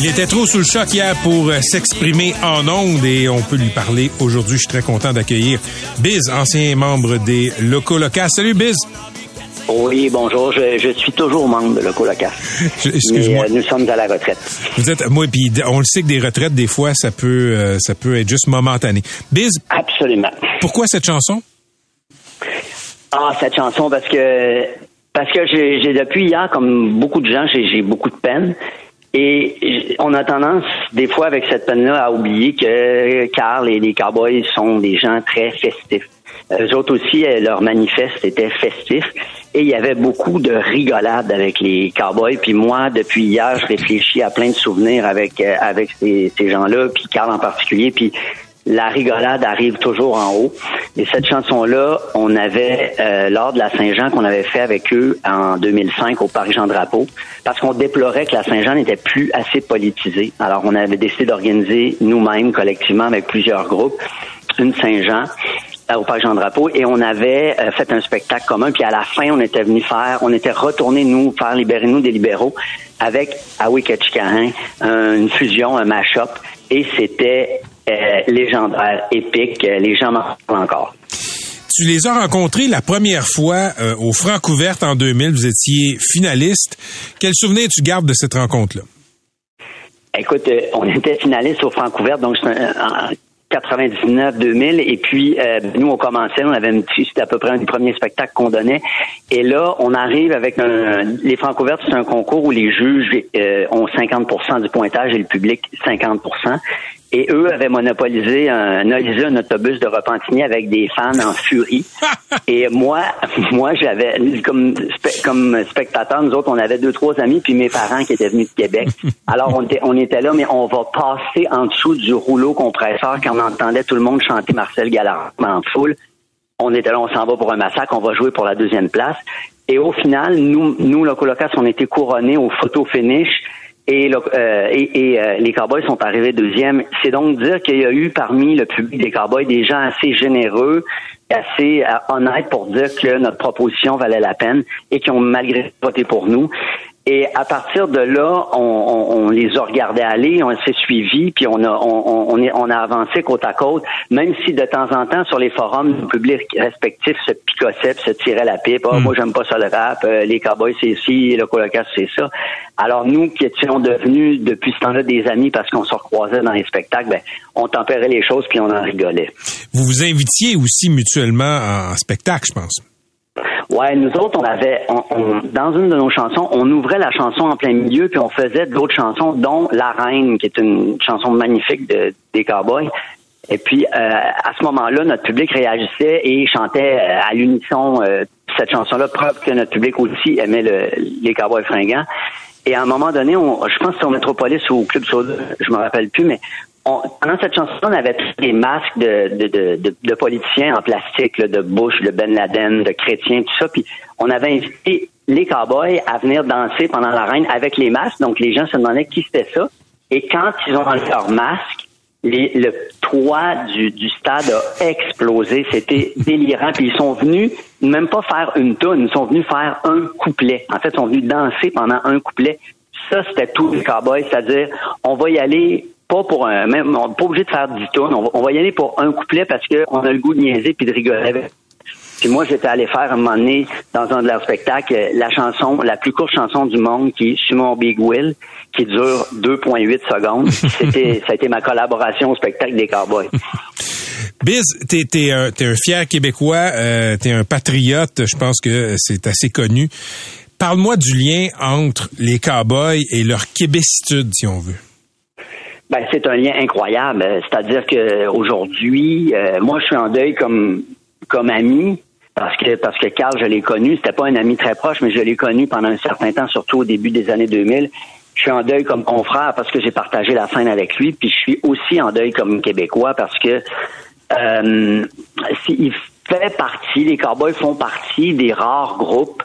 Il était trop sous le choc hier pour euh, s'exprimer en ondes et on peut lui parler aujourd'hui. Je suis très content d'accueillir Biz, ancien membre des Locaux Locas. Salut Biz! Oui, bonjour. Je, je suis toujours membre de Loco Local. Je- excuse-moi. Euh, nous sommes à la retraite. Vous êtes, moi, puis on le sait que des retraites, des fois, ça peut, euh, ça peut être juste momentané. Biz, Absolument. pourquoi cette chanson? Ah, cette chanson, parce que parce que j'ai depuis hier, comme beaucoup de gens, j'ai beaucoup de peine. Et on a tendance, des fois, avec cette peine-là, à oublier que Carl et les Cowboys sont des gens très festifs. Eux autres aussi, euh, leur manifeste était festif. Et il y avait beaucoup de rigolades avec les Cowboys. Puis moi, depuis hier, je réfléchis à plein de souvenirs avec euh, avec ces, ces gens-là, puis Carl en particulier. Puis la rigolade arrive toujours en haut. Et cette chanson-là, on avait, euh, lors de la Saint-Jean qu'on avait fait avec eux en 2005 au Paris Jean-Drapeau, parce qu'on déplorait que la Saint-Jean n'était plus assez politisée. Alors, on avait décidé d'organiser nous-mêmes, collectivement, avec plusieurs groupes, une Saint-Jean euh, au Parc Jean-Drapeau et on avait euh, fait un spectacle commun. Puis à la fin, on était venu faire, on était retourné nous faire libérer nous des libéraux avec Awi Ketchikarin, une fusion, un mash-up et c'était euh, légendaire, épique. Euh, Les gens m'en parlent encore. Tu les as rencontrés la première fois euh, au Francouverte en 2000. Vous étiez finaliste. Quel souvenir tu gardes de cette rencontre-là? Écoute, euh, on était finaliste au Francouverte, donc c'est un- en 99-2000, et puis euh, nous on commençait, on avait un c'était à peu près un des premiers spectacles qu'on donnait, et là on arrive avec un, les Francouvertes, c'est un concours où les juges euh, ont 50% du pointage et le public 50%. Et eux avaient monopolisé un, un autobus de Repentigny avec des fans en furie. Et moi, moi, j'avais comme spe- comme spectateur, nous autres, on avait deux trois amis, puis mes parents qui étaient venus de Québec. Alors on était, on était là, mais on va passer en dessous du rouleau compresseur quand on entendait tout le monde chanter Marcel Gallard en foule. On était là, on s'en va pour un massacre, on va jouer pour la deuxième place. Et au final, nous, nous, le Colocas, on était couronnés au photo finish. Euh, et, euh, les Cowboys sont arrivés deuxième. C'est donc dire qu'il y a eu parmi le public des Cowboys des gens assez généreux, assez euh, honnêtes pour dire que notre proposition valait la peine et qui ont malgré voté pour nous. Et à partir de là, on, on- on les a regardés aller, on s'est suivis, puis on a, on, on- est- on a avancé côte à côte, même si de temps en temps, sur les forums, nos publics respectifs se picossaient, puis se tiraient la pipe. Ah, Moi, j'aime pas ça le rap, euh, les Cowboys, c'est ci, le Colocas, c'est ça. Alors, nous qui étions devenus, depuis ce temps-là, des amis parce qu'on se recroisait dans les spectacles, ben, on tempérait les choses, puis on en rigolait. Vous vous invitiez aussi mutuellement en spectacle, je pense. Ouais, nous autres, on avait, on- on- dans une de nos chansons, on ouvrait la chanson en plein milieu, puis on faisait d'autres chansons, dont La Reine, qui est une chanson magnifique de, des Cowboys. Et puis, euh, à ce moment-là, notre public réagissait et chantait euh, à l'unisson euh, cette chanson-là, preuve que notre public aussi aimait le- les Cowboys fringants. Et à un moment donné, on, je pense que c'est au Métropolis ou au Club Soda, je me rappelle plus, mais on, pendant cette chanson, on avait tous des masques de, de, de, de, politiciens en plastique, là, de Bush, de Ben Laden, de chrétiens, tout ça. Puis on avait invité les cowboys à venir danser pendant la reine avec les masques. Donc les gens se demandaient qui c'était ça. Et quand ils ont enlevé leur masque, les- le toit du, du stade a explosé. C'était délirant. Puis ils sont venus même pas faire une toune, ils sont venus faire un couplet. En fait, ils sont venus danser pendant un couplet. Ça, c'était tout les cowboys, c'est-à-dire on va y aller pas pour un même on n'est pas obligé de faire 10 tonnes, on va, on va y aller pour un couplet parce qu'on a le goût de niaiser puis de rigoler avec. Puis moi, j'étais allé faire un moment donné, dans un de leurs spectacles, la chanson, la plus courte chanson du monde, qui est Simon Big Will, qui dure 2,8 secondes. C'était, ça a été ma collaboration au spectacle des Cowboys. Biz, t'es es un, un fier Québécois, euh, t'es un patriote, je pense que c'est assez connu. Parle-moi du lien entre les cowboys et leur québécitude, si on veut. Ben, c'est un lien incroyable. C'est-à-dire que aujourd'hui, euh, moi, je suis en deuil comme comme ami parce que parce que Carl, je l'ai connu. C'était pas un ami très proche, mais je l'ai connu pendant un certain temps, surtout au début des années 2000. Je suis en deuil comme confrère parce que j'ai partagé la scène avec lui, puis je suis aussi en deuil comme Québécois parce que euh, il fait partie, les Cowboys font partie des rares groupes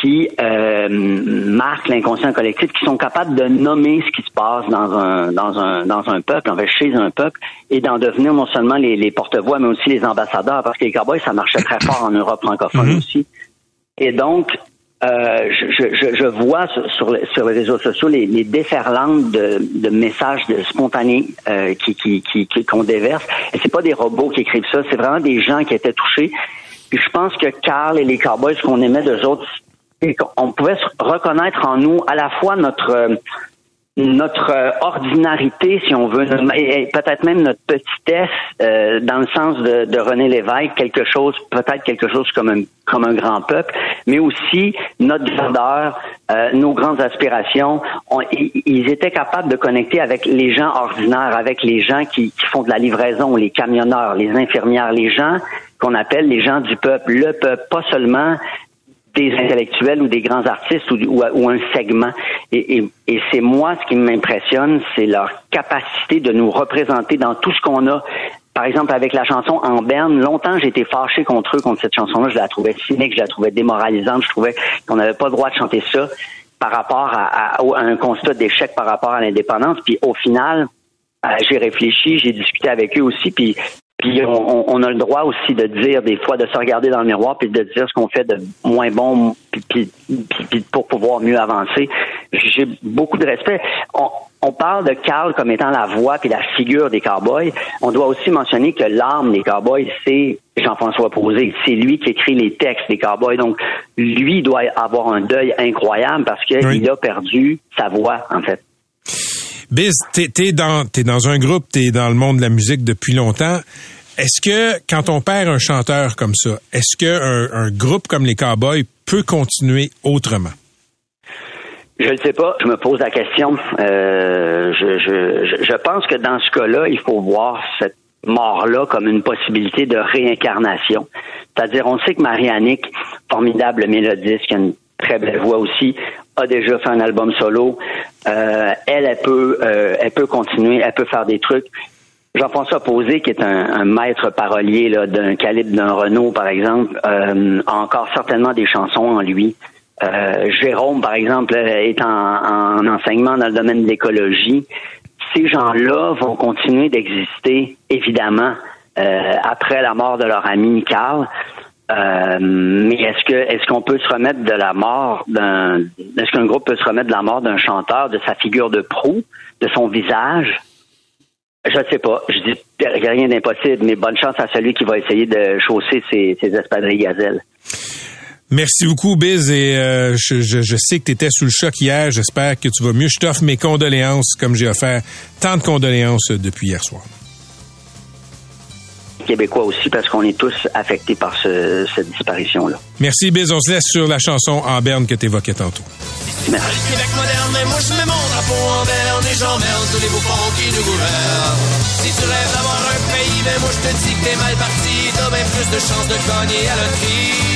qui euh, marquent l'inconscient collectif, qui sont capables de nommer ce qui se passe dans un dans un dans un peuple, en fait chez un peuple, et d'en devenir non seulement les, les porte-voix, mais aussi les ambassadeurs, parce que les Cowboys, ça marchait très fort en Europe francophone Mhm. aussi. Et donc, euh, je, je, je vois sur, les- sur les réseaux sociaux les, les déferlantes de, de messages de spontanés euh, qui qui qui qui- qu'on déverse. Et c'est pas des robots qui écrivent ça, c'est vraiment des gens qui étaient touchés. Puis je pense que Carl et les Cowboys, ce qu'on aimait d'eux autres, c'est qu'on pouvait reconnaître en nous à la fois notre euh, notre euh, ordinarité, si on veut, et et peut-être même notre petitesse, euh, dans le sens de, de René Lévesque, quelque chose, peut-être quelque chose comme un, comme un grand peuple, mais aussi notre grandeur, euh, nos grandes aspirations. Ils étaient capables de connecter avec les gens ordinaires, avec les gens qui, qui font de la livraison, les camionneurs, les infirmières, les gens qu'on appelle les gens du peuple, le peuple, pas seulement des intellectuels ou des grands artistes ou, un segment. Et, c'est moi ce qui m'impressionne, c'est leur capacité de nous représenter dans tout ce qu'on a. Par exemple, avec la chanson En Berne, longtemps j'ai été fâché contre eux, contre cette chanson-là. Je la trouvais cynique, je la trouvais démoralisante, je trouvais qu'on n'avait pas le droit de chanter ça par rapport à, à- à un constat d'échec par rapport à l'indépendance. Puis au final, euh, j'ai réfléchi, j'ai discuté avec eux aussi, puis puis on, a le droit aussi de dire des fois, de se regarder dans le miroir, puis de dire ce qu'on fait de moins bon, puis, puis- puis- puis pour pouvoir mieux avancer. J'ai beaucoup de respect. On, on parle de Carl comme étant la voix puis la figure des cowboys. On doit aussi mentionner que l'âme des cowboys, c'est Jean-François Posé. C'est lui qui écrit les textes des cowboys. Donc, lui doit avoir un deuil incroyable parce qu'il Oui. a perdu sa voix, en fait. Biz, t'es es dans, un groupe, t'es dans le monde de la musique depuis longtemps. Est-ce que quand on perd un chanteur comme ça, est-ce que un, groupe comme les Cowboys peut continuer autrement? Je ne sais pas. Je me pose la question. Euh, je, pense que dans ce cas-là, il faut voir cette mort-là comme une possibilité de réincarnation. C'est-à-dire, on sait que Marianique, formidable mélodiste, qui a une très belle voix aussi, a déjà fait un album solo. Euh, elle, elle peut, euh, elle peut continuer, elle peut faire des trucs. Jean-François Posé, qui est un, maître parolier là, d'un calibre d'un Renault, par exemple, euh, a encore certainement des chansons en lui. Euh, Jérôme, par exemple, est en, en enseignement dans le domaine de l'écologie. Ces gens-là vont continuer d'exister, évidemment, euh, après la mort de leur ami Carl. Euh, mais est-ce que est-ce qu'on peut se remettre de la mort d'un est-ce qu'un groupe peut se remettre de la mort d'un chanteur, de sa figure de proue, de son visage? Je ne sais pas. Je dis rien d'impossible, mais bonne chance à celui qui va essayer de chausser ses, ses espadrilles gazelles. Merci beaucoup, Biz, et euh, je, je- je sais que tu étais sous le choc hier. J'espère que tu vas mieux. Je t'offre mes condoléances, comme j'ai offert tant de condoléances depuis hier soir. Québécois aussi, parce qu'on est tous affectés par ce- cette disparition-là. Merci, Biz. On se laisse sur la chanson En Berne que tu évoquais tantôt. Merci. Québec moderne, mais moi je mets mon drapeau en berne et j'emmerde tous les bouffons qui nous gouvernent. Si tu rêves d'avoir un pays, ben moi je te dis que t'es mal parti, t'as bien plus de chances de gagner à la loterie.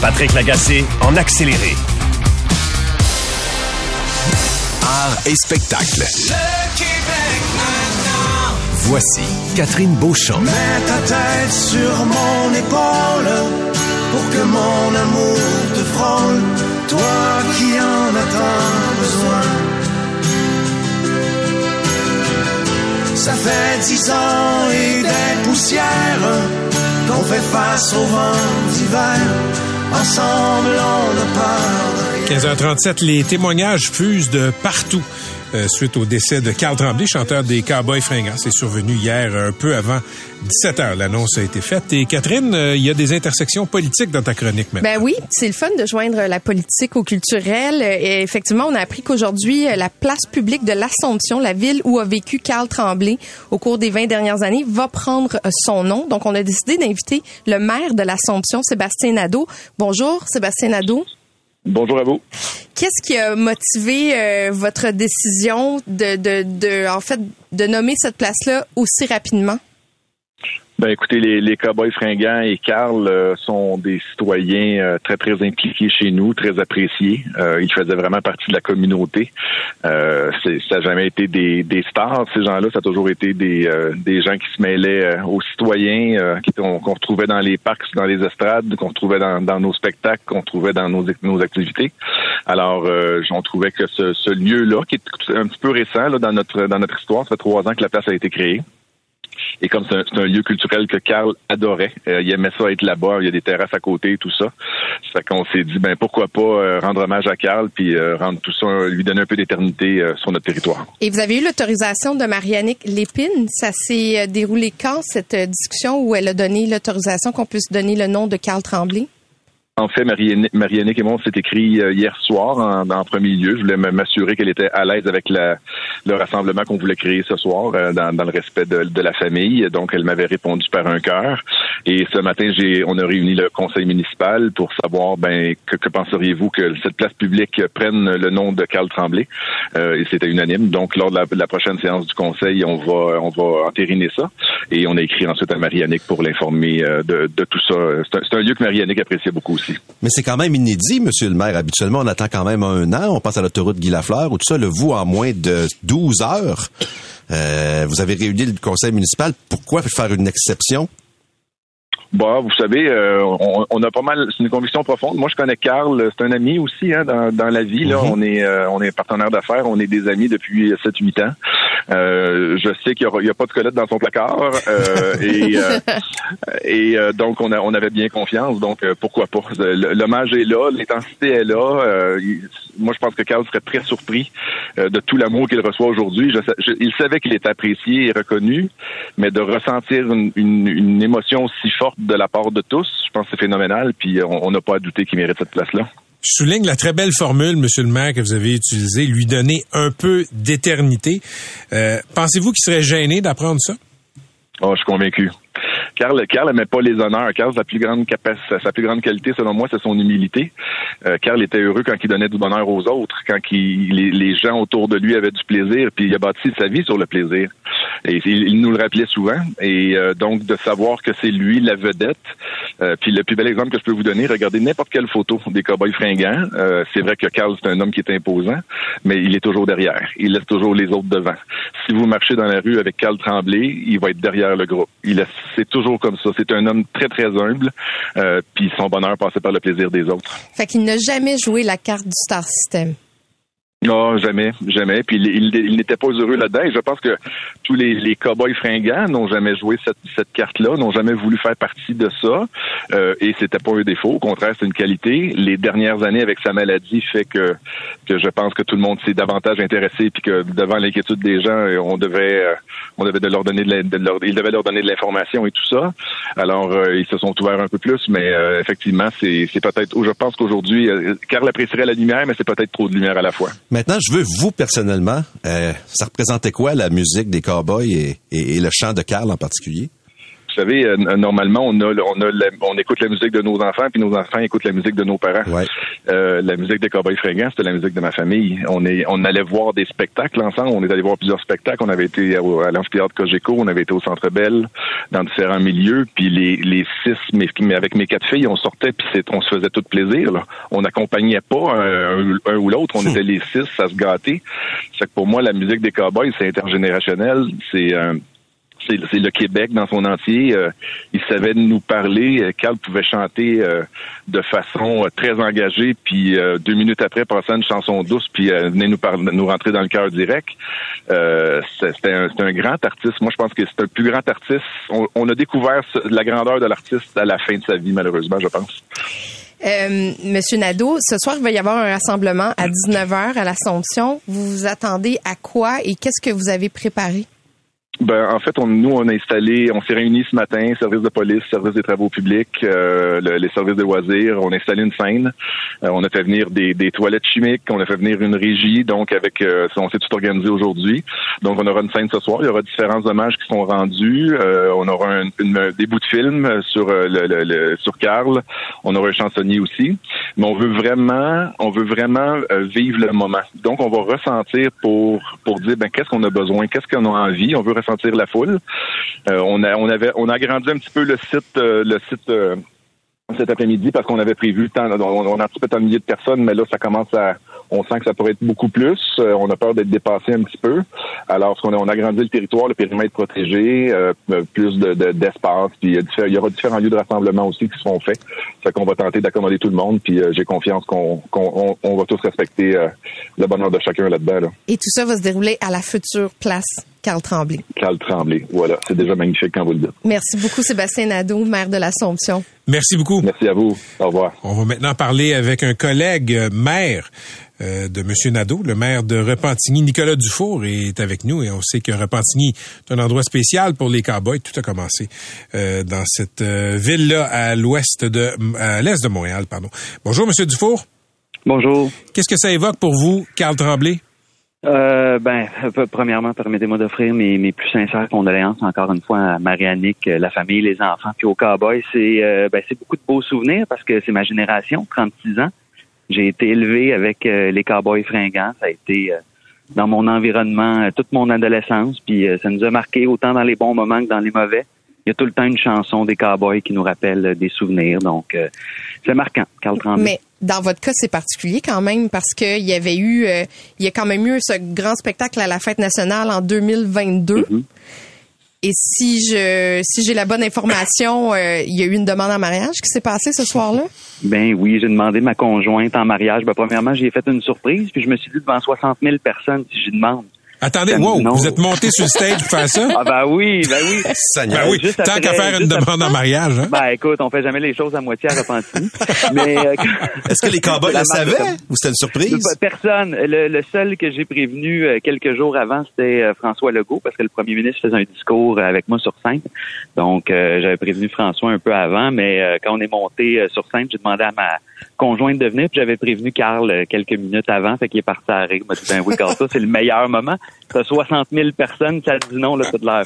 Patrick Lagacé en accéléré. Art et spectacle. Le Québec maintenant. Voici Catherine Beauchamp. Mets ta tête sur mon épaule pour que mon amour te frôle, toi qui en as tant besoin. Ça fait dix ans et des poussières qu'on fait face au vent d'hiver. Ensemble, on ne peur de rien. 15h37, les témoignages fusent de partout. Euh, suite au décès de Carl Tremblay, chanteur des Cowboys fringants. C'est survenu hier un peu avant 17 h L'annonce a été faite. Et Catherine, euh, il y a des intersections politiques dans ta chronique maintenant. Ben oui, c'est le fun de joindre la politique au culturel. Et effectivement, on a appris qu'aujourd'hui, la place publique de l'Assomption, la ville où a vécu Carl Tremblay au cours des 20 dernières années, va prendre euh, son nom. Donc, on a décidé d'inviter le maire de l'Assomption, Sébastien Nadeau. Bonjour, Sébastien Nadeau. Bonjour à vous. Qu'est-ce qui a motivé euh, votre décision de, de, de, en fait, de nommer cette place-là aussi rapidement? Ben écoutez, les, les Cowboys fringants et Carl euh, sont des citoyens euh, très très impliqués chez nous, très appréciés. Euh, ils faisaient vraiment partie de la communauté. Euh, ça n'a jamais été des, des stars, ces gens-là. Ça a toujours été des, des gens qui se mêlaient aux citoyens, qu'on retrouvait dans les parcs, dans les estrades, qu'on retrouvait dans, dans, nos spectacles, qu'on trouvait dans nos, nos activités. Alors, on trouvait que ce, ce lieu-là, qui est un petit peu récent là, dans notre dans notre histoire, ça fait trois ans que la place a été créée. Et comme c'est un, lieu culturel que Carl adorait, euh, il aimait ça être là-bas, il y a des terrasses à côté tout ça. Ça qu'on s'est dit, ben pourquoi pas euh, rendre hommage à Carl puis euh, rendre tout ça, lui donner un peu d'éternité sur notre territoire. Et vous avez eu l'autorisation de Marianique Lépine. Ça s'est déroulé quand cette discussion où elle a donné l'autorisation qu'on puisse donner le nom de Carl Tremblay? En fait, Marianne et moi, s'est écrit euh, hier soir en, premier lieu. Je voulais m'assurer qu'elle était à l'aise avec le rassemblement qu'on voulait créer ce soir euh, dans, le respect de, la famille. Donc, elle m'avait répondu par un cœur. Et ce matin, j'ai, on a réuni le conseil municipal pour savoir, ben, que, penseriez-vous que cette place publique prenne le nom de Carl Tremblay? Euh, et c'était unanime. Donc, lors de la, prochaine séance du conseil, on va, on va entériner ça. Et on a écrit ensuite à Mariannick pour l'informer de, tout ça. C'est un, lieu que Mariannick appréciait beaucoup aussi. Mais c'est quand même inédit, Monsieur le maire. Habituellement, on attend quand même un an. On passe à l'autoroute Guy Lafleur ou tout ça. Le vous, en moins de 12 heures, euh, vous avez réuni le conseil municipal. Pourquoi faire une exception? Bah, vous savez, euh, on, a pas mal. C'est une conviction profonde. Moi, je connais Carl. C'est un ami aussi hein, dans, dans la vie. Là, mm-hmm. on est euh, on est partenaire d'affaires. On est des amis depuis 7-8 ans. Euh, je sais qu'il n'y a, pas de squelette dans son placard euh, et, euh, et donc on, a, on avait bien confiance. Donc pourquoi pas L'hommage est là, l'intensité est là. moi, je pense que Carl serait très surpris de tout l'amour qu'il reçoit aujourd'hui. il savait qu'il était apprécié et reconnu, mais de ressentir une, une, émotion si forte de la part de tous, je pense que c'est phénoménal. Puis on n'a pas à douter qu'il mérite cette place-là. Je souligne la très belle formule, Monsieur le maire, que vous avez utilisée, lui donner un peu d'éternité. Euh, pensez-vous qu'il serait gêné d'apprendre ça? Oh, je suis convaincu. Carl, Carl n'aimait pas les honneurs. Carl, sa plus grande capacité, sa plus grande qualité, selon moi, c'est son humilité. Euh, Carl était heureux quand il donnait du bonheur aux autres, quand il, les, gens autour de lui avaient du plaisir, puis il a bâti sa vie sur le plaisir. Et il, nous le rappelait souvent. Et euh, donc, de savoir que c'est lui la vedette. Euh, puis le plus bel exemple que je peux vous donner, regardez n'importe quelle photo des cowboys fringants. Euh, c'est vrai que Carl, c'est un homme qui est imposant, mais il est toujours derrière. Il laisse toujours les autres devant. Si vous marchez dans la rue avec Carl Tremblay, il va être derrière le groupe. Il c'est toujours comme ça. C'est un homme très, très humble. puis son bonheur passait par le plaisir des autres. Fait qu'il n'a jamais joué la carte du Star System. Non, jamais, jamais. Puis il, il, n'était pas heureux là-dedans. Je pense que tous les, les cow-boys fringants n'ont jamais joué cette, cette carte-là, n'ont jamais voulu faire partie de ça. Euh, et c'était pas un défaut. Au contraire, c'est une qualité. Les dernières années avec sa maladie fait que que je pense que tout le monde s'est davantage intéressé, puis que devant l'inquiétude des gens, on devait euh, on devait de leur donner de, leur, il devait leur donner de l'information et tout ça. Alors euh, ils se sont ouverts un peu plus, mais euh, effectivement, c'est c'est peut-être. Je pense qu'aujourd'hui, Carl apprécierait la lumière, mais c'est peut-être trop de lumière à la fois. Maintenant, je veux, vous, personnellement, euh, ça représentait quoi la musique des Cowboys et, et le chant de Carl en particulier? Vous savez, euh, normalement, on a, on a, on écoute la musique de nos enfants, puis nos enfants écoutent la musique de nos parents. Euh, la musique des Cowboys fringants, c'était la musique de ma famille. On est, on allait voir des spectacles ensemble. On est allé voir plusieurs spectacles. On avait été à, l'amphithéâtre Cogeco, on avait été au Centre Bell, dans différents milieux. Puis les, les six, mais, avec mes quatre filles, on sortait, puis on se faisait tout plaisir. Là. On n'accompagnait pas un, ou l'autre. On hmm. était les six à se gâter. C'est que pour moi, la musique des Cowboys, c'est intergénérationnel. C'est c'est c'est le Québec dans son entier. Euh, il savait nous parler. Euh, Carl pouvait chanter euh, de façon euh, très engagée, puis euh, deux minutes après, passer à une chanson douce, puis venait nous parler, nous rentrer dans le cœur direct. C'était un, un grand artiste. Moi, je pense que c'est un plus grand artiste. On, on a découvert la grandeur de l'artiste à la fin de sa vie, malheureusement, je pense. Euh, Monsieur Nadeau, ce soir, il va y avoir un rassemblement à 19h à l'Assomption. Vous vous attendez à quoi et qu'est-ce que vous avez préparé? Ben, en fait, on, nous, on a installé, on s'est réunis ce matin, service de police, service des travaux publics, euh, le- les services de loisirs. On a installé une scène. Euh, on a fait venir des, des toilettes chimiques. On a fait venir une régie. Donc, avec, euh, on s'est tout organisé aujourd'hui. Donc, on aura une scène ce soir. Il y aura différents hommages qui sont rendus. Euh, on aura un- une- des bouts de film sur euh, le, le- le- sur Carl. On aura un chansonnier aussi. Mais on veut vraiment, on veut vraiment euh, vivre le moment. Donc, on va ressentir pour pour dire ben qu'est-ce qu'on a besoin, qu'est-ce qu'on a envie? On veut la foule. Euh, on a on avait on a agrandi un petit peu le site euh, le site euh, cet après-midi parce qu'on avait prévu tant, on, on a un petit peu un millier de personnes, mais là ça commence à on sent que ça pourrait être beaucoup plus. On a peur d'être dépassé un petit peu. Alors, on a agrandi le territoire, le périmètre protégé, plus de, de- d'espace, puis il y, aura différents lieux de rassemblement aussi qui seront faits. Fait qu'on va tenter d'accommoder tout le monde, puis j'ai confiance qu'on, qu'on on, va tous respecter le bonheur de chacun là-dedans. Là. Et tout ça va se dérouler à la future place Carl Tremblay. Carl Tremblay, voilà, c'est déjà magnifique quand vous le dites. Merci beaucoup, Sébastien Nadeau, maire de l'Assomption. Merci beaucoup. Merci à vous. Au revoir. On va maintenant parler avec un collègue euh, maire euh, de M. Nadeau, le maire de Repentigny. Nicolas Dufour est avec nous et on sait que Repentigny est un endroit spécial pour les cowboys. Tout a commencé euh, dans cette euh, ville-là à l'ouest de, à l'est de Montréal, pardon. Bonjour, M. Dufour. Bonjour. Qu'est-ce que ça évoque pour vous, Carl Tremblay? Euh, ben, premièrement, permettez-moi d'offrir mes, mes plus sincères condoléances encore une fois à Marianique, euh, la famille, les enfants, puis au cowboy. C'est euh, ben, c'est beaucoup de beaux souvenirs parce que c'est ma génération, 36 ans. J'ai été élevé avec euh, les cowboys fringants. Ça a été euh, dans mon environnement toute mon adolescence, puis ça nous a marqué autant dans les bons moments que dans les mauvais. Il y a tout le temps une chanson des cowboys qui nous rappelle des souvenirs, donc c'est marquant, Carl Tremblay. Dans votre cas, c'est particulier quand même parce qu'il y avait eu, euh, il y a quand même eu ce grand spectacle à la fête nationale en 2022. Et si je, si j'ai la bonne information, euh, il y a eu une demande en mariage qui s'est passée ce soir-là? Ben oui, j'ai demandé ma conjointe en mariage. Ben, premièrement, j'ai fait une surprise, puis je me suis dit devant 60 000 personnes si j'y demande. Attendez, wow, non. vous êtes monté sur le stage pour faire ça? Ah ben oui, ben oui. Ben oui, Juste tant qu'à faire une demande en mariage, hein? Ben écoute, on fait jamais les choses à moitié à Repentigny. Mais euh, Est-ce que les cowboys La le savaient ou c'était une surprise? Personne. Le, le seul que j'ai prévenu euh, quelques jours avant, c'était euh, François Legault, parce que le premier ministre faisait un discours euh, avec moi sur scène. Donc, euh, j'avais prévenu François un peu avant, mais euh, quand on est monté sur scène, j'ai demandé à ma conjointe de venir, puis j'avais prévenu Carl euh, quelques minutes avant, fait qu'il est parti à rire. Il m'a dit, ben oui, Carl, ça, c'est le meilleur moment. T'as 60 000 personnes, ça te dit non, là, de l'air.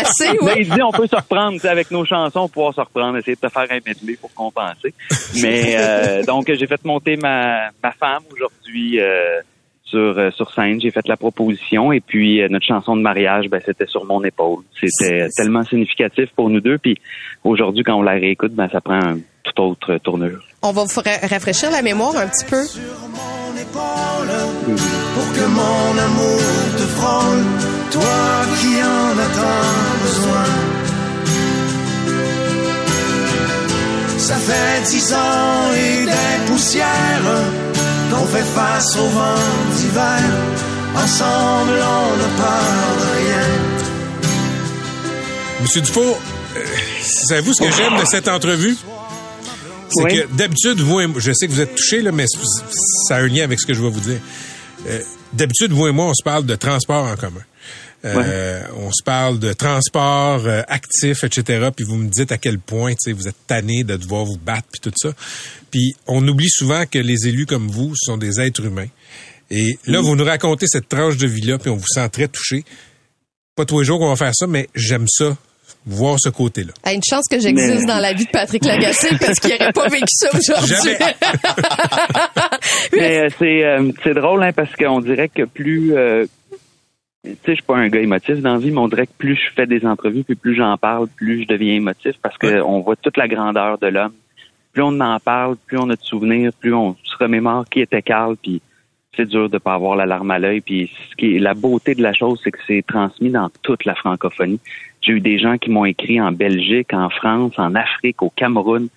Assez, Mais ouais. il dit on peut se reprendre, tu sais, avec nos chansons, pouvoir se reprendre, essayer de te faire un medley pour compenser. Mais euh, donc j'ai fait monter ma, ma femme aujourd'hui euh, sur euh, sur scène, j'ai fait la proposition et puis euh, notre chanson de mariage, ben c'était sur mon épaule. C'était tellement significatif pour nous deux. Puis aujourd'hui, quand on la réécoute, ben ça prend un autre tournure. On va vous ra- rafraîchir la mémoire un petit peu. pour que mon amour te frôle, toi qui en as tant besoin. Ça fait dix ans et des poussières qu'on fait face au vent d'hiver. Ensemble, on n'a peur de rien. Monsieur Dufour, euh, savez-vous ce que j'aime de cette entrevue? C'est Oui. que d'habitude, vous et moi, je sais que vous êtes touché, là, mais ça a un lien avec ce que je vais vous dire. Euh, d'habitude, vous et moi, on se parle de transport en commun. Euh, On se parle de transport euh, actif, etc. Puis vous me dites à quel point tu sais, vous êtes tanné de devoir vous battre, puis tout ça. Puis on oublie souvent que les élus comme vous sont des êtres humains. Et là, vous nous racontez cette tranche de vie-là, puis on vous sent très touché. Pas tous les jours qu'on va faire ça, mais j'aime ça, voir ce côté-là. Ah, une chance que j'existe Mais- dans la vie de Patrick Lagacé parce qu'il n'aurait pas vécu ça aujourd'hui. Mais euh, c'est euh, c'est drôle hein, parce qu'on dirait que plus euh, tu sais, je suis pas un gars émotif dans la vie, mais on dirait que plus je fais des entrevues, puis plus j'en parle, plus je deviens émotif parce que on voit toute la grandeur de l'homme. Plus on en parle, plus on a de souvenirs, plus on se remémore qui était Carl, puis c'est dur de pas avoir la larme à l'œil. Puis ce qui est la beauté de la chose, c'est que c'est transmis dans toute la francophonie. J'ai eu des gens qui m'ont écrit en Belgique, en France, en Afrique, au Cameroun.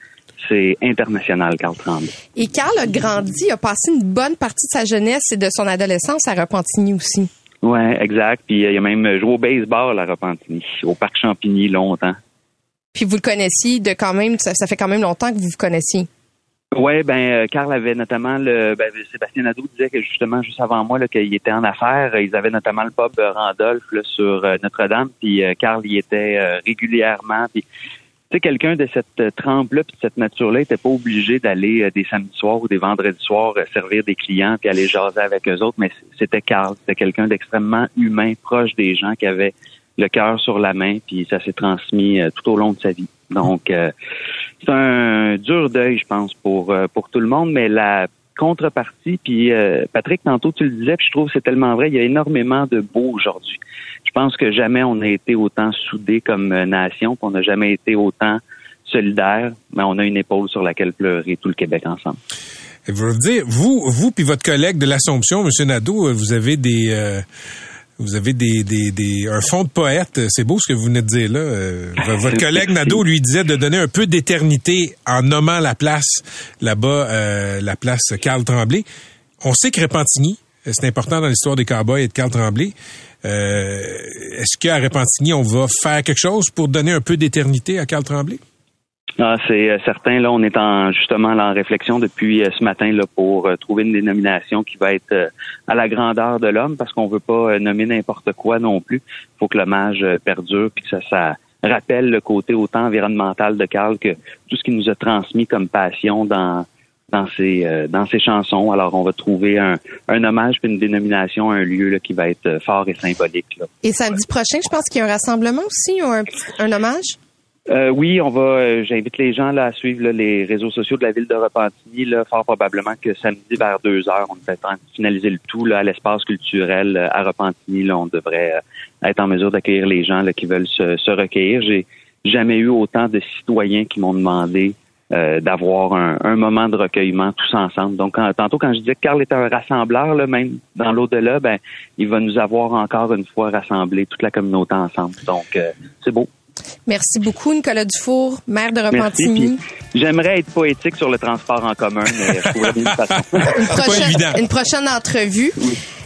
C'est international, Carl Tremblay. Et Carl a grandi, a passé une bonne partie de sa jeunesse et de son adolescence à Repentigny aussi. Ouais, exact. Puis euh, il a même joué au baseball à Repentigny, au parc Champigny longtemps. Puis vous le connaissiez de quand même, ça, ça fait quand même longtemps que vous vous connaissiez. Oui, ben euh, Carl avait notamment le ben, Sébastien Nadeau disait que justement juste avant moi qu'il était en affaires, ils avaient notamment le pub Randolph là, sur euh, Notre-Dame, puis euh, Carl y était euh, régulièrement. Puis tu sais, quelqu'un de cette trempe-là, puis de cette nature-là, était pas obligé d'aller des samedis soirs ou des vendredis soirs servir des clients puis aller jaser avec eux autres, mais c'était Carl. C'était quelqu'un d'extrêmement humain, proche des gens, qui avait le cœur sur la main, puis ça s'est transmis tout au long de sa vie. Donc, euh, c'est un dur deuil, je pense, pour euh, pour tout le monde, mais la contrepartie, puis euh, Patrick, tantôt tu le disais, puis je trouve que c'est tellement vrai, il y a énormément de beau aujourd'hui. Je pense que jamais on a été autant soudés comme nation, qu'on n'a jamais été autant solidaires, mais on a une épaule sur laquelle pleurer tout le Québec ensemble. Et vous dire, vous, vous puis votre collègue de l'Assomption, M. Nadeau, vous avez des vous avez des, des, des, un fond de poète. C'est beau ce que vous venez de dire là. Euh, votre collègue Nadeau lui disait de donner un peu d'éternité en nommant la place là-bas, euh, la place Carl Tremblay. On sait que Repentigny, c'est important dans l'histoire des Cowboys et de Carl Tremblay. Euh, Est-ce qu'à Repentigny, on va faire quelque chose pour donner un peu d'éternité à Carl Tremblay? Ah, c'est euh, certain. Là, on est en justement en réflexion depuis euh, ce matin là pour euh, trouver une dénomination qui va être à la grandeur de l'homme, parce qu'on veut pas nommer n'importe quoi non plus. Il faut que l'hommage perdure, puis que ça, ça rappelle le côté autant environnemental de Carl que tout ce qu'il nous a transmis comme passion dans dans ses dans ses chansons. Alors, on va trouver un, un hommage puis une dénomination, un lieu là, qui va être fort et symbolique. Là. Et samedi prochain, je pense qu'il y a un rassemblement aussi, un, un hommage? Euh, oui, on va. Euh, j'invite les gens là, à suivre là, les réseaux sociaux de la ville de Repentigny. Là, fort probablement que samedi vers deux heures, on est en train de finaliser le tout là, à l'espace culturel euh, à Repentigny. Là, on devrait être en mesure d'accueillir les gens là, qui veulent se, se recueillir. J'ai jamais eu autant de citoyens qui m'ont demandé d'avoir un, un, moment de recueillement tous ensemble. Donc, tantôt, quand je disais que Carl est un rassembleur, là, même dans l'au-delà, ben, il va nous avoir encore une fois rassemblé toute la communauté ensemble. Donc, c'est beau. Merci beaucoup, Nicolas Dufour, maire de Repentigny. J'aimerais être poétique sur le transport en commun, mais je trouverais bien une façon. une, prochaine, une prochaine entrevue.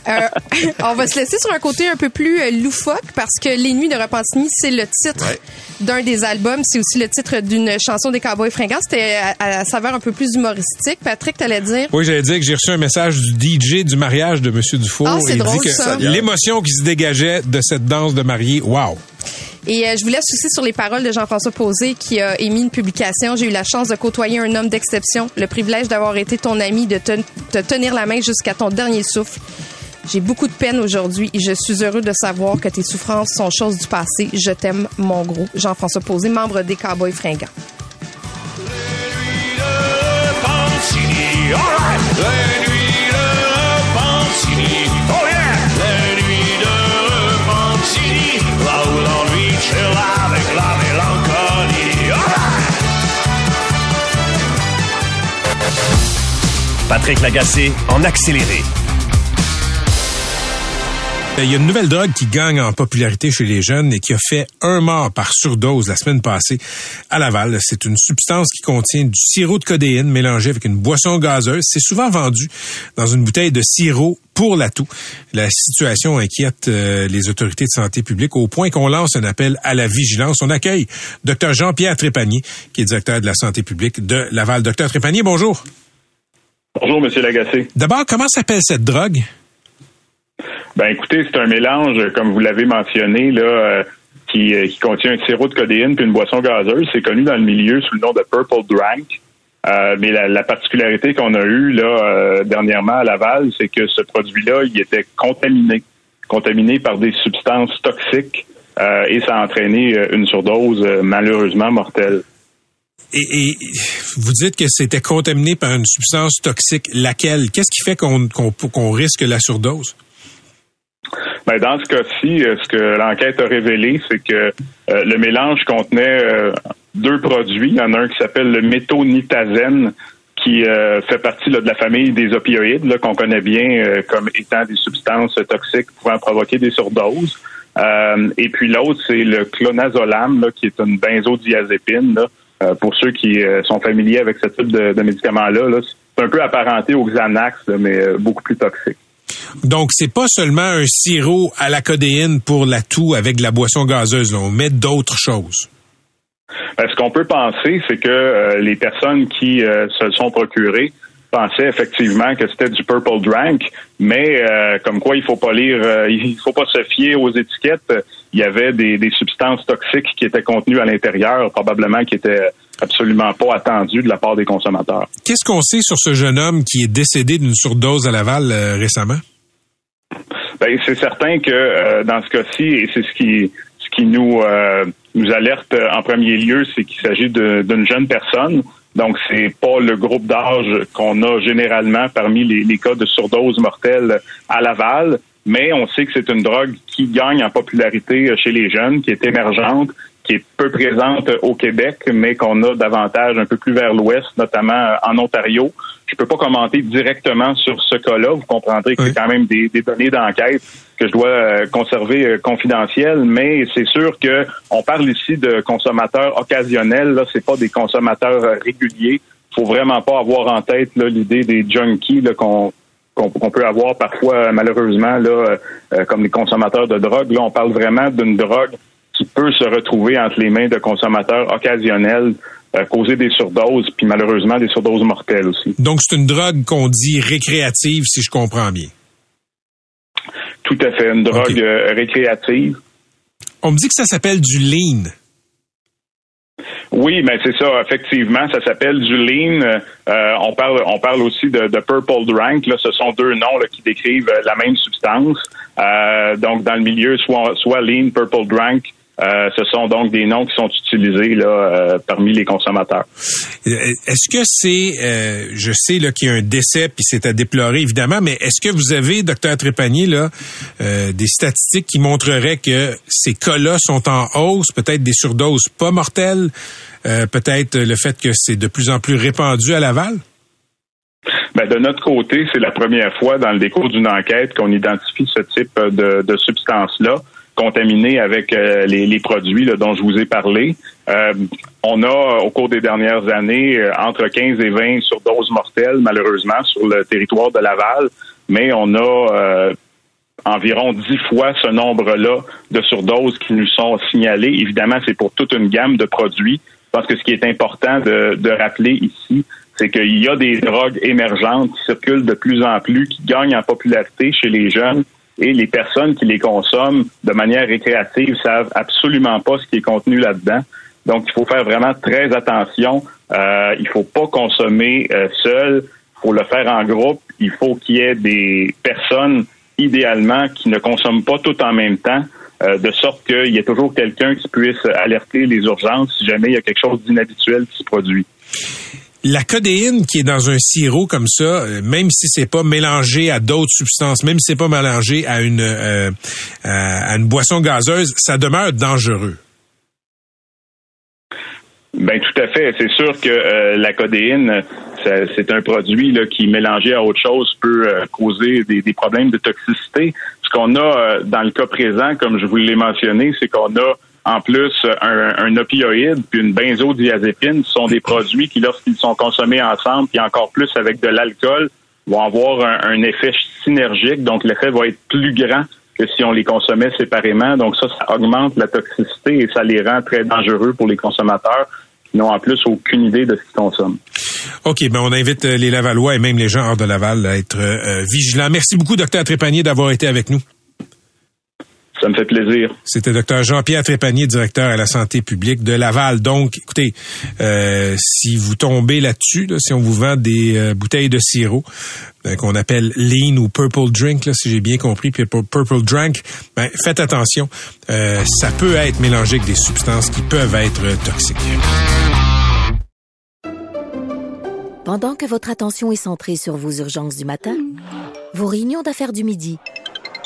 Euh, on va se laisser sur un côté un peu plus euh, loufoque parce que Les Nuits de Repentigny, c'est le titre d'un des albums. C'est aussi le titre d'une chanson des Cowboys fringants. C'était à, à, saveur un peu plus humoristique. Patrick, t'allais dire? Oui, j'allais dire que j'ai reçu un message du DJ du mariage de M. Dufour. Ah, c'est drôle, dit que l'émotion qui se dégageait de cette danse de mariée, wow! Et euh, je vous laisse aussi sur les paroles de Jean-François Posé qui a émis une publication. J'ai eu la chance de côtoyer un homme d'exception, le privilège d'avoir été ton ami, de te, te tenir la main jusqu'à ton dernier souffle. J'ai beaucoup de peine aujourd'hui et je suis heureux de savoir que tes souffrances sont choses du passé. Je t'aime, mon gros. Jean-François Posé, membre des Cowboys fringants. Patrick Lagacé en accéléré. Il y a une nouvelle drogue qui gagne en popularité chez les jeunes et qui a fait un mort par surdose la semaine passée à Laval. C'est une substance qui contient du sirop de codéine mélangé avec une boisson gazeuse. C'est souvent vendu dans une bouteille de sirop pour la toux. La situation inquiète euh, les autorités de santé publique au point qu'on lance un appel à la vigilance. On accueille Dr Jean-Pierre Trépanier, qui est directeur de la santé publique de Laval. Docteur Trépanier, bonjour. Bonjour, Monsieur Lagacé. D'abord, comment s'appelle cette drogue? Ben, écoutez, c'est un mélange, comme vous l'avez mentionné, là, euh, qui, euh, qui, contient un sirop de codéine puis une boisson gazeuse. C'est connu dans le milieu sous le nom de Purple Drank. Euh, mais la, la particularité qu'on a eue là dernièrement à Laval, c'est que ce produit-là, il était contaminé, contaminé par des substances toxiques et ça a entraîné une surdose malheureusement mortelle. Et, vous dites que c'était contaminé par une substance toxique. Laquelle? Qu'est-ce qui fait qu'on risque la surdose? Ben dans ce cas-ci, euh, ce que l'enquête a révélé, c'est que euh, le mélange contenait euh, deux produits. Il y en a un qui s'appelle le méthonitazène, qui fait partie de la famille des opioïdes, qu'on connaît bien comme étant des substances toxiques pouvant provoquer des surdoses. Et puis l'autre, c'est le clonazolame, là, qui est une benzodiazépine. Euh, pour ceux qui sont familiers avec ce type de, de médicament-là, -là, c'est un peu apparenté au Xanax, mais beaucoup plus toxique. Donc, c'est pas seulement un sirop à la codéine pour la toux avec de la boisson gazeuse. Là. On met d'autres choses. Ben, ce qu'on peut penser, c'est que euh, les personnes qui euh, se sont procurées pensaient effectivement que c'était du purple drank, mais euh, comme quoi il faut pas lire, il faut pas se fier aux étiquettes. Il y avait des, des substances toxiques qui étaient contenues à l'intérieur, probablement qui étaient absolument pas attendues de la part des consommateurs. Qu'est-ce qu'on sait sur ce jeune homme qui est décédé d'une surdose à Laval récemment? Ben, c'est certain que dans ce cas-ci, et c'est ce qui ce qui nous nous alerte en premier lieu, c'est qu'il s'agit d'une jeune personne. Donc, c'est pas le groupe d'âge qu'on a généralement parmi les, les, cas de surdose mortelle à Laval, mais on sait que c'est une drogue qui gagne en popularité chez les jeunes, qui est émergente, qui est peu présente au Québec, mais qu'on a davantage un peu plus vers l'ouest, notamment en Ontario. Je peux pas commenter directement sur ce cas-là. Vous comprendrez que c'est quand même des, des données d'enquête que je dois euh, conserver euh, confidentielles, mais c'est sûr que on parle ici de consommateurs occasionnels. Là, c'est pas des consommateurs euh, réguliers. Faut vraiment pas avoir en tête l'idée des junkies qu'on qu'on peut avoir parfois malheureusement là, comme les consommateurs de drogue. Là, on parle vraiment d'une drogue qui peut se retrouver entre les mains de consommateurs occasionnels, euh, causer des surdoses, puis malheureusement des surdoses mortelles aussi. Donc c'est une drogue qu'on dit récréative, si je comprends bien. Tout à fait, une drogue euh, récréative. On me dit que ça s'appelle du lean. Oui, mais c'est ça. Effectivement, ça s'appelle du lean. Euh, on parle, on parle aussi de, purple drank. Là, ce sont deux noms qui décrivent la même substance. donc, dans le milieu, soit, soit lean, purple drank, euh, ce sont donc des noms qui sont utilisés là euh, parmi les consommateurs. Euh, est-ce que c'est, je sais là qu'il y a un décès puis c'est à déplorer évidemment, mais est-ce que vous avez, docteur Trépanier, là, des statistiques qui montreraient que ces cas-là sont en hausse, peut-être des surdoses pas mortelles, peut-être le fait que c'est de plus en plus répandu à Laval? Ben, de notre côté, c'est la première fois dans le décours d'une enquête qu'on identifie ce type de, de substance-là contaminés avec euh, les, produits dont je vous ai parlé. Euh, on a, au cours des dernières années, euh, entre 15 et 20 surdoses mortelles, malheureusement, sur le territoire de Laval, mais on a environ 10 fois ce nombre-là de surdoses qui nous sont signalées. Évidemment, c'est pour toute une gamme de produits. Parce que ce qui est important de rappeler ici, c'est qu'il y a des drogues émergentes qui circulent de plus en plus, qui gagnent en popularité chez les jeunes et les personnes qui les consomment de manière récréative savent absolument pas ce qui est contenu là-dedans. Donc, il faut faire vraiment très attention. Euh, il faut pas consommer euh, seul. Il faut le faire en groupe. Il faut qu'il y ait des personnes, idéalement, qui ne consomment pas tout en même temps, euh, de sorte qu'il y ait toujours quelqu'un qui puisse alerter les urgences si jamais il y a quelque chose d'inhabituel qui se produit la codéine qui est dans un sirop comme ça, euh, même si c'est pas mélangé à d'autres substances, même si c'est pas mélangé à une euh, à une boisson gazeuse, ça demeure dangereux. Ben tout à fait. C'est sûr que euh, la codéine, c'est un produit là, qui mélangé à autre chose peut causer des, des, problèmes de toxicité. Ce qu'on a dans le cas présent, comme je vous l'ai mentionné, c'est qu'on a en plus, un, opioïde puis une benzodiazépine sont des produits qui, lorsqu'ils sont consommés ensemble, puis encore plus avec de l'alcool, vont avoir un, effet synergique. Donc, l'effet va être plus grand que si on les consommait séparément. Donc, ça, ça augmente la toxicité et ça les rend très dangereux pour les consommateurs qui n'ont en plus aucune idée de ce qu'ils consomment. OK, ben on invite euh, les Lavallois et même les gens hors de Laval à être euh, vigilants. Merci beaucoup, docteur Trépanier, d'avoir été avec nous. Ça me fait plaisir. C'était Dr Jean-Pierre Trépanier, directeur à la santé publique de Laval. Donc, écoutez, euh, si vous tombez là-dessus, si on vous vend des euh, bouteilles de sirop euh, qu'on appelle lean ou purple drink, là, si j'ai bien compris, puis purple drink, ben, faites attention. ça peut être mélangé avec des substances qui peuvent être toxiques. Pendant que votre attention est centrée sur vos urgences du matin, vos réunions d'affaires du midi,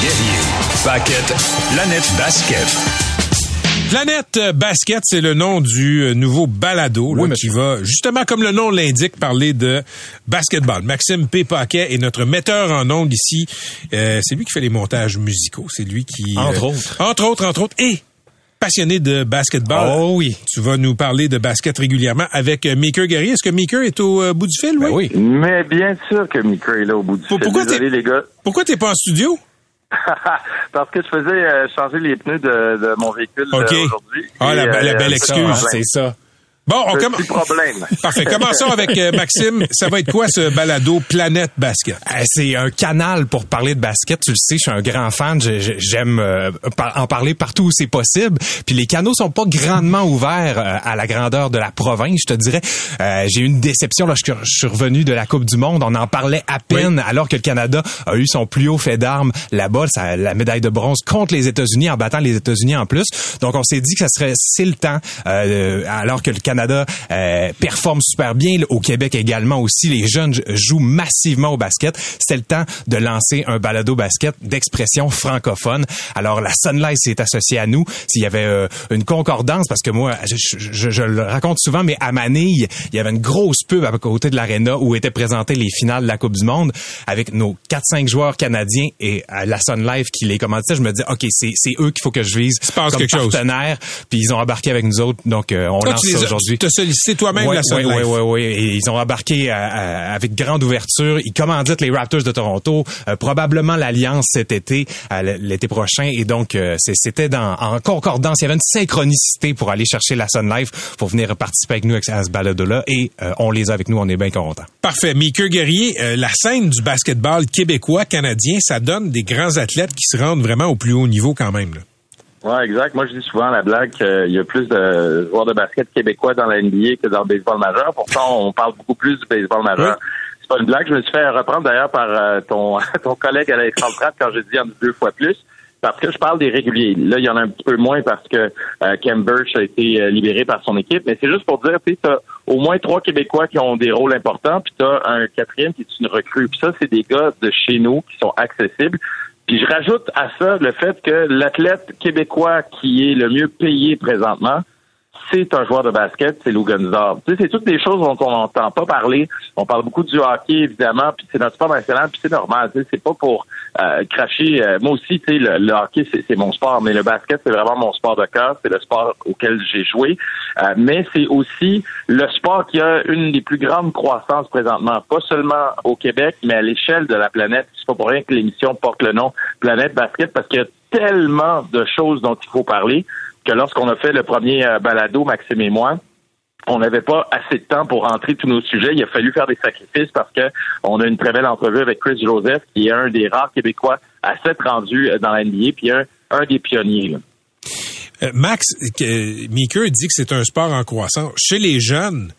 Guerrier, Paquette, Planète Basket. Planète Basket, c'est le nom du euh, nouveau balado là, qui va, justement comme le nom l'indique, parler de basketball. Maxime P. Paquet est notre metteur en ondes ici. Euh, c'est lui qui fait les montages musicaux. C'est lui qui... Entre euh, autres. Entre autres, entre autres. Et passionné de basketball. Oh oui. Tu vas nous parler de basket régulièrement avec Maker Guerrier. Est-ce que Maker est au euh, bout du fil? Ben oui. Mais bien sûr que Mika est là au bout du fil. pourquoi Désolé, t'es- les gars. Pourquoi t'es pas en studio? Parce que je faisais euh, changer les pneus de, de mon véhicule euh, OK. aujourd'hui. Ah, la, euh, belle excuse. C'est ça. Bon, on commence. problème. Parfait. Commençons avec euh, Maxime. Ça va être quoi ce balado Planète Basket? Euh, C'est un canal pour parler de basket. Tu le sais, je suis un grand fan. J'aime euh, en parler partout où c'est possible. Puis les canaux sont pas grandement ouverts euh, à la grandeur de la province, je te dirais. Euh, J'ai eu une déception lorsque je suis revenu de la Coupe du Monde. On en parlait à peine alors que le Canada a eu son plus haut fait d'armes là-bas, la médaille de bronze contre les États-Unis en battant les États-Unis en plus. Donc on s'est dit que ça serait c'est le temps euh, alors que le Canada euh, performe super bien. Au Québec également aussi les jeunes jouent massivement au basket. C'est le temps de lancer un balado basket d'expression francophone. Alors la Sunlight s'est associée à nous. S'il y avait euh, une concordance parce que moi je, je- je le raconte souvent mais à Manille il y avait une grosse pub à côté de l'aréna où étaient présentées les finales de la Coupe du Monde avec nos 4-5 joueurs canadiens et euh, la Sun Life qui les commentait je me dis ok c'est eux qu'il faut que je vise comme chose. puis ils ont embarqué avec nous autres. Donc euh, on Toi, lance ça aujourd'hui Tu as sollicité toi-même Ouais, la Sun Life. ouais, ouais, ouais. Et ils ont embarqué avec grande ouverture. Ils commanditent les Raptors de Toronto, euh, probablement l'Alliance cet été, euh, l'été prochain. Et donc, euh, c'était en concordance. Il y avait une synchronicité pour aller chercher la Sun Life pour venir participer avec nous à ce balado-là. Et euh, on les a avec nous. On est bien contents. Parfait. Maker Guerrier, la scène du basketball québécois, canadien, ça donne des grands athlètes qui se rendent vraiment au plus haut niveau quand même. là. Ouais, exact. Moi, je dis souvent la blague qu'il y a plus de joueurs de basket québécois dans la NBA que dans le baseball majeur. Pourtant, on parle beaucoup plus du baseball majeur. C'est pas une blague. Je me suis fait reprendre d'ailleurs par euh, ton ton collègue Alexandre Pratt quand j'ai dit en deux fois plus. Parce que je parle des réguliers. Là, il y en a un petit peu moins parce que euh, Kem Birch a été euh, libéré par son équipe. Mais c'est juste pour dire, tu sais, t'as au moins trois Québécois qui ont des rôles importants, puis t'as un quatrième qui est une recrue. Puis ça, c'est des gars de chez nous qui sont accessibles. Puis je rajoute à ça le fait que l'athlète québécois qui est le mieux payé présentement, c'est un joueur de basket, c'est Lou Gunsdorf. Tu sais, c'est toutes des choses dont on n'entend pas parler. On parle beaucoup du hockey, évidemment, puis c'est notre sport national, puis c'est normal. Tu sais, c'est pas pour euh, cracher. euh, moi aussi, tu sais, le, le hockey, c'est, c'est mon sport, mais le basket, c'est vraiment mon sport de cœur. C'est le sport auquel j'ai joué. Euh, mais c'est aussi le sport qui a une des plus grandes croissances présentement, pas seulement au Québec, mais à l'échelle de la planète. C'est pas pour rien que l'émission porte le nom Planète Basket, parce qu'il y a tellement de choses dont il faut parler que lorsqu'on a fait le premier euh, balado, Maxime et moi, on n'avait pas assez de temps pour rentrer tous nos sujets. Il a fallu faire des sacrifices parce que on a une très belle entrevue avec Chris Joseph, qui est un des rares Québécois à s'être rendu euh, dans la NBA, puis un, des pionniers. Euh, Max, Meeker dit que c'est un sport en croissance. Chez les jeunes,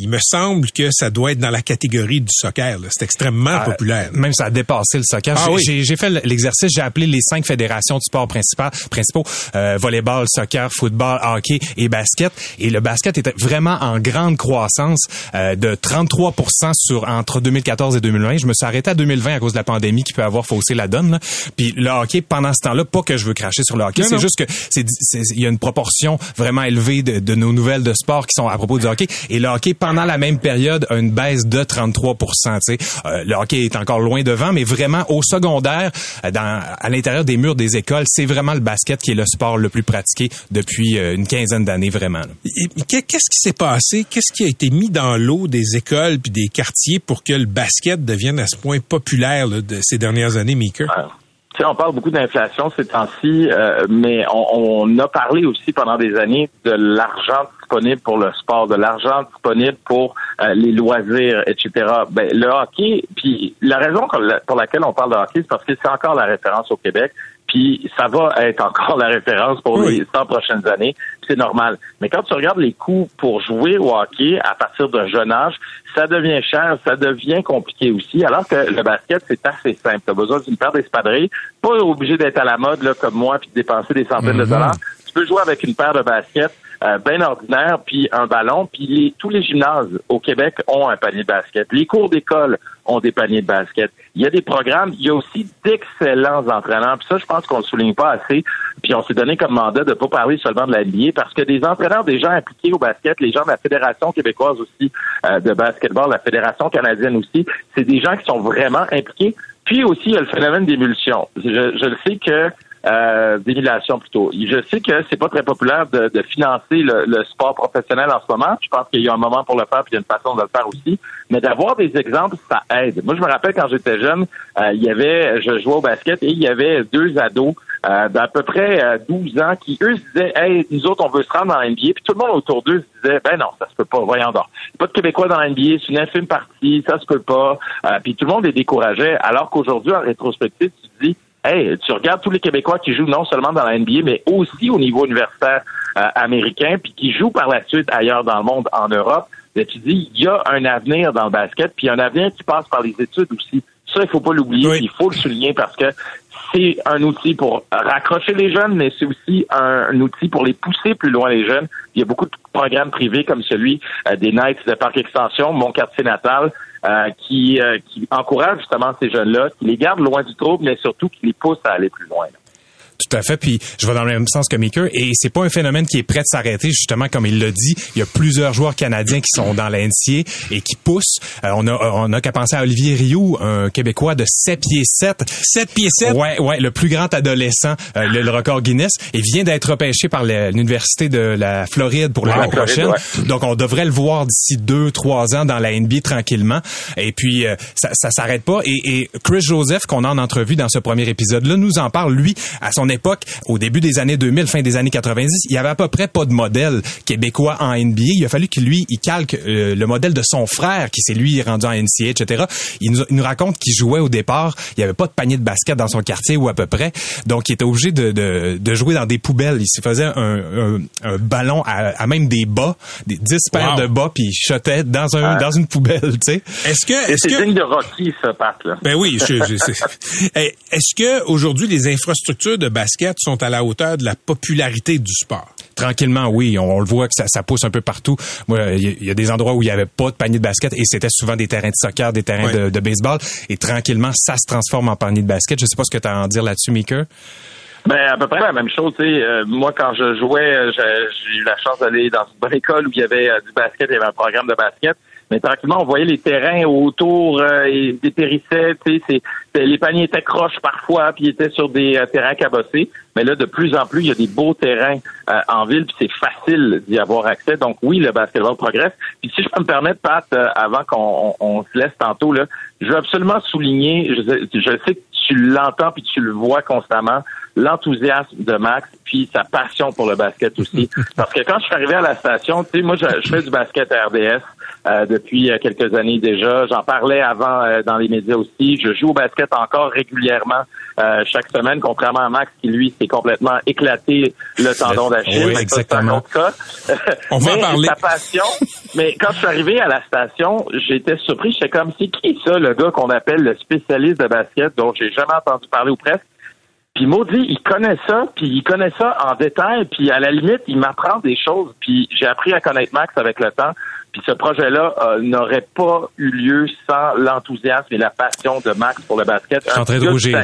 il me semble que ça doit être dans la catégorie du soccer. là. C'est extrêmement Ah, populaire. Même ça a dépassé le soccer. Ah J'ai- oui. j'ai, j'ai fait l'exercice, j'ai appelé les cinq fédérations du sport principal, principaux, euh, volleyball, soccer, football, hockey et basket. Et le basket était vraiment en grande croissance euh, de 33% sur entre 2014 et 2020. Je me suis arrêté à 2020 à cause de la pandémie qui peut avoir faussé la donne. là. Puis le hockey, pendant ce temps-là, pas que je veux cracher sur le hockey, c'est juste que c'est- il y a une proportion vraiment élevée de, de nos nouvelles de sport qui sont à propos du hockey. Et le hockey, pendant la même période, a une baisse de 33% tu sais. Euh, Le hockey est encore loin devant, mais vraiment au secondaire, euh, dans, à l'intérieur des murs des écoles, c'est vraiment le basket qui est le sport le plus pratiqué depuis euh, une quinzaine d'années, vraiment. Qu'est-ce qui s'est passé? Qu'est-ce qui a été mis dans l'eau des écoles puis des quartiers pour que le basket devienne à ce point populaire là, de ces dernières années, Meeker? Tu on parle beaucoup d'inflation ces temps-ci, euh, mais on, on a parlé aussi pendant des années de l'argent disponible pour le sport, de l'argent disponible pour euh, les loisirs, etc. Ben, le hockey, puis la raison pour laquelle on parle de hockey, c'est parce que c'est encore la référence au Québec. Puis ça va être encore la référence pour les 100 prochaines années. C'est normal. Mais quand tu regardes les coûts pour jouer au hockey à partir d'un jeune âge, ça devient cher, ça devient compliqué aussi. Alors que le basket, c'est assez simple. Tu as besoin d'une paire d'espadrilles, pas obligé d'être à la mode là, comme moi, puis de dépenser des centaines de Mhm. dollars. Tu peux jouer avec une paire de baskets euh, bien ordinaire, puis un ballon, puis les- tous les gymnases au Québec ont un panier de basket. Les cours d'école ont des paniers de basket. Il y a des programmes, il y a aussi d'excellents entraîneurs. Puis ça, je pense qu'on le souligne pas assez. Puis on s'est donné comme mandat de pas parler seulement de la parce que des entraîneurs, des gens impliqués au basket, les gens de la Fédération québécoise aussi euh, de basketball, la Fédération canadienne aussi, c'est des gens qui sont vraiment impliqués. Puis aussi, il y a le phénomène d'émulsion. Je, je le sais que euh, d'émulation plutôt. Je sais que c'est pas très populaire de, de financer le, le sport professionnel en ce moment. Je pense qu'il y a un moment pour le faire, puis il y a une façon de le faire aussi. Mais d'avoir des exemples, ça aide. Moi, je me rappelle quand j'étais jeune, euh, il y avait, je jouais au basket et il y avait deux ados euh, d'à peu près euh, 12 ans qui, eux, se disaient, hey, nous autres, on veut se rendre dans la NBA. Puis tout le monde autour d'eux se disait, ben non, ça se peut pas, voyons donc. Pas de Québécois dans la NBA, c'est une infime partie, ça se peut pas. Euh, puis tout le monde les décourageait. Alors qu'aujourd'hui, en rétrospective, tu te dis, Hey, tu regardes tous les Québécois qui jouent non seulement dans la NBA, mais aussi au niveau universitaire euh, américain, puis qui jouent par la suite ailleurs dans le monde, en Europe. Ben, tu dis, il y a un avenir dans le basket, puis un avenir qui passe par les études aussi. Ça, il faut pas l'oublier, il faut le souligner parce que c'est un outil pour raccrocher les jeunes, mais c'est aussi un, outil pour les pousser plus loin les jeunes. Il y a beaucoup de programmes privés comme celui euh, des Knights de Parc Extension, mon quartier natal, euh, qui, euh, qui encouragent justement ces jeunes-là, qui les gardent loin du trouble, mais surtout qui les poussent à aller plus loin. Tout à fait. Puis je vais dans le même sens que Maker. Et c'est pas un phénomène qui est prêt de s'arrêter, justement, comme il l'a dit. Il y a plusieurs joueurs canadiens qui sont dans la NCA et qui poussent. Euh, on a on a qu'à penser à Olivier Rioux, un Québécois de 7 pieds 7. 7 pieds 7? Ouais, ouais, le plus grand adolescent, euh, le, le record Guinness. Et vient d'être repêché par l'Université de la Floride pour l'année prochaine. Donc on devrait le voir d'ici deux, trois ans dans la NBA tranquillement. Et puis euh, ça, ça s'arrête pas. Et, et Chris Joseph, qu'on a en entrevue dans ce premier épisode-là, nous en parle, lui, à son époque, au début des années 2000, fin des années 90, il y avait à peu près pas de modèle québécois en NBA. Il a fallu que lui, il calque euh, le modèle de son frère, qui s'est lui rendu en NCA, etc. Il nous, il nous raconte qu'il jouait au départ, il y avait pas de panier de basket dans son quartier ou à peu près. Donc, il était obligé de, de, de jouer dans des poubelles. Il se faisait un, un, un ballon à, à même des bas, des 10 paires Wow. de bas, puis il shotait dans, un, dans une poubelle, tu sais. Est-ce que, est-ce c'est que, digne de Rocky, ce Pat, là. ben oui, je, je sais. Eh, Est-ce que aujourd'hui les infrastructures de basket sont à la hauteur de la popularité du sport? Tranquillement, oui, on, on le voit que ça, ça pousse un peu partout. Il y, a- il y a des endroits où il y avait pas de panier de basket et c'était souvent des terrains de soccer, des terrains de, de baseball. Et tranquillement, ça se transforme en panier de basket. Je sais pas ce que tu as à en dire là-dessus, Maker. Ben à peu près la même chose. Tu sais, euh, moi quand je jouais, j'ai j'ai eu la chance d'aller dans une bonne école où il y avait euh, du basket, il y avait un programme de basket. Mais tranquillement, on voyait les terrains autour euh, et dépérissaient. Tu sais, c'est- c'est- les paniers étaient croches parfois, puis ils étaient sur des euh, terrains cabossés. Mais là, de plus en plus, il y a des beaux terrains euh, en ville, puis c'est facile d'y avoir accès. Donc oui, le basketball progresse. Puis si je peux me permettre, Pat, euh, avant qu'on on, on se laisse tantôt, là, je veux absolument souligner, je, je sais que tu l'entends puis tu le vois constamment, l'enthousiasme de Max puis sa passion pour le basket aussi. Parce que quand je suis arrivé à la station, tu sais, moi, je, je fais du basket à RDS euh, depuis euh, quelques années déjà. J'en parlais avant euh, dans les médias aussi. Je joue au basket encore régulièrement euh, chaque semaine, contrairement à Max qui, lui, s'est complètement éclaté le tendon d'Achille. Oui, ça, exactement. autre cas. On va en parler. Sa passion. Mais quand je suis arrivé à la station, j'étais surpris. J'étais comme, c'est qui ça, le gars qu'on appelle le spécialiste de basket, dont j'ai jamais entendu parler ou presque? Puis maudit, il connaît ça, puis il connaît ça en détail, puis à la limite, il m'apprend des choses. Puis j'ai appris à connaître Max avec le temps. Puis ce projet-là euh, n'aurait pas eu lieu sans l'enthousiasme et la passion de Max pour le basket. Je suis en train de rougir.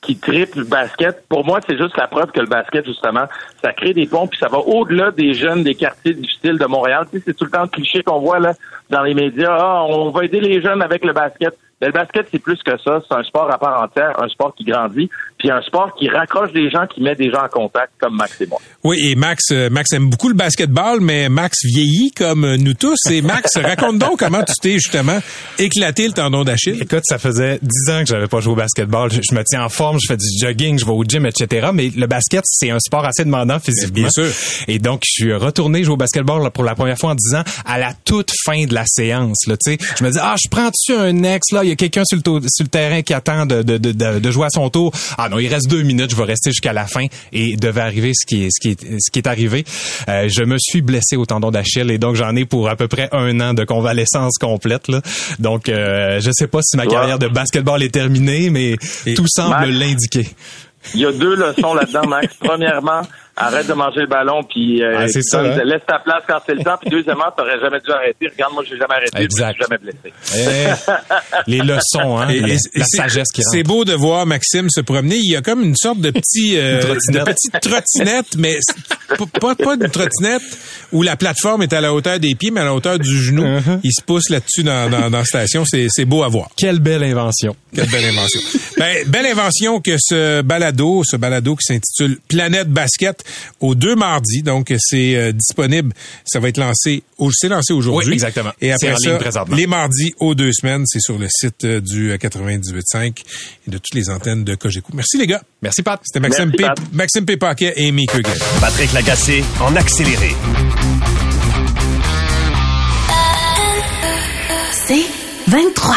Qui triple le basket. Pour moi, c'est juste la preuve que le basket, justement, ça crée des ponts, puis ça va au-delà des jeunes des quartiers difficiles de Montréal. Tu sais, c'est tout le temps le cliché qu'on voit là dans les médias. Ah, on va aider les jeunes avec le basket. Mais le basket, c'est plus que ça. C'est un sport à part entière, un sport qui grandit, puis un sport qui raccroche des gens, qui met des gens en contact, comme Max et moi. Oui, et Max, euh, Max aime beaucoup le basketball, mais Max vieillit comme nous tous. Et Max, raconte donc comment tu t'es justement éclaté le tendon d'Achille. Écoute, ça faisait dix ans que j'avais pas joué au basketball. Je, je me tiens en forme, je fais du jogging, je vais au gym, etc. Mais le basket, c'est un sport assez demandant physiquement. Bien sûr. Et donc, je suis retourné jouer au basketball là, pour la première fois en 10 ans à la toute fin de la séance. Là, tu sais, je me dis, ah, je prends-tu un ex, là? Il y a quelqu'un sur le, tau- sur le terrain qui attend de, de, de, de- jouer à son tour. Ah non, il reste deux minutes, je vais rester jusqu'à la fin et devait arriver ce qui est, ce qui est, ce qui est arrivé. Euh, je me suis blessé au tendon d'Achille et donc j'en ai pour à peu près un an de convalescence complète. Là. Donc, euh, je sais pas si ma Ouais. carrière de basketball est terminée, mais tout semble l'indiquer. Il y a deux leçons là-dedans, Max. Premièrement, arrête de manger le ballon, puis euh, Ah, c'est ça, hein? laisse ta place quand c'est le temps. Puis deuxièmement, t'aurais jamais dû arrêter. Regarde, moi, j'ai jamais arrêté, Exact. puis je suis jamais blessé. Eh, les leçons, hein, Et- la, et- la et c'est- sagesse qui C'est rentre. beau de voir Maxime se promener. Il y a comme une sorte de petit, euh, Une trottinette. de petite trottinette, mais c'est pas, pas, pas une trottinette où la plateforme est à la hauteur des pieds, mais à la hauteur du genou. Uh-huh. Il se pousse là-dessus dans, dans, dans la station. C'est, c'est beau à voir. Quelle belle invention. Quelle belle invention. ben, belle invention que ce balado, ce balado qui s'intitule Planète Basket aux deux mardis. Donc, c'est euh, disponible. Ça va être lancé, au- c'est lancé aujourd'hui. Oui, exactement. Et C'est après en ligne ça, présentement. les mardis aux deux semaines, c'est sur le site euh, du euh, 98.5 et de toutes les antennes de Cogeco. Merci les gars. Merci Pat. C'était Maxime Merci, P. Pat. Maxime P. Paquet et Amy Kruger. Patrick Lagacé en accéléré. C'est 23.